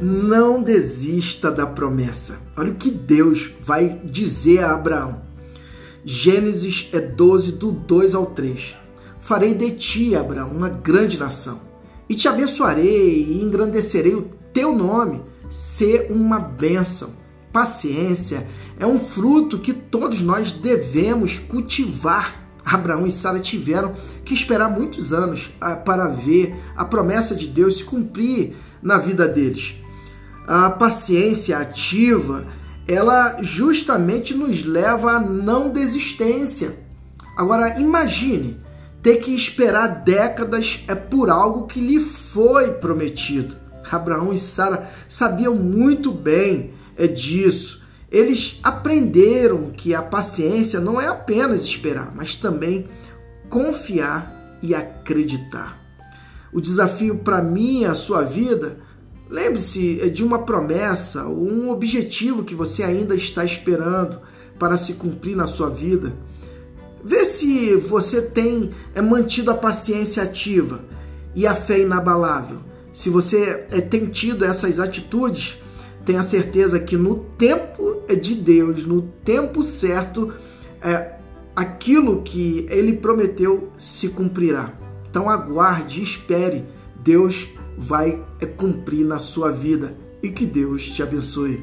não desista da promessa. Olha o que Deus vai dizer a Abraão. Gênesis é 12, do 2 ao 3. Farei de ti, Abraão, uma grande nação, e te abençoarei e engrandecerei o teu nome, ser uma bênção. Paciência é um fruto que todos nós devemos cultivar. Abraão e Sara tiveram que esperar muitos anos ah, para ver a promessa de Deus se cumprir na vida deles a paciência ativa, ela justamente nos leva à não desistência. Agora, imagine ter que esperar décadas é por algo que lhe foi prometido. Abraão e Sara sabiam muito bem é disso. Eles aprenderam que a paciência não é apenas esperar, mas também confiar e acreditar. O desafio para mim e a sua vida Lembre-se é de uma promessa, um objetivo que você ainda está esperando para se cumprir na sua vida. Vê se você tem é, mantido a paciência ativa e a fé inabalável. Se você é, tem tido essas atitudes, tenha certeza que no tempo de Deus, no tempo certo, é, aquilo que Ele prometeu se cumprirá. Então aguarde, espere. Deus vai cumprir na sua vida e que Deus te abençoe.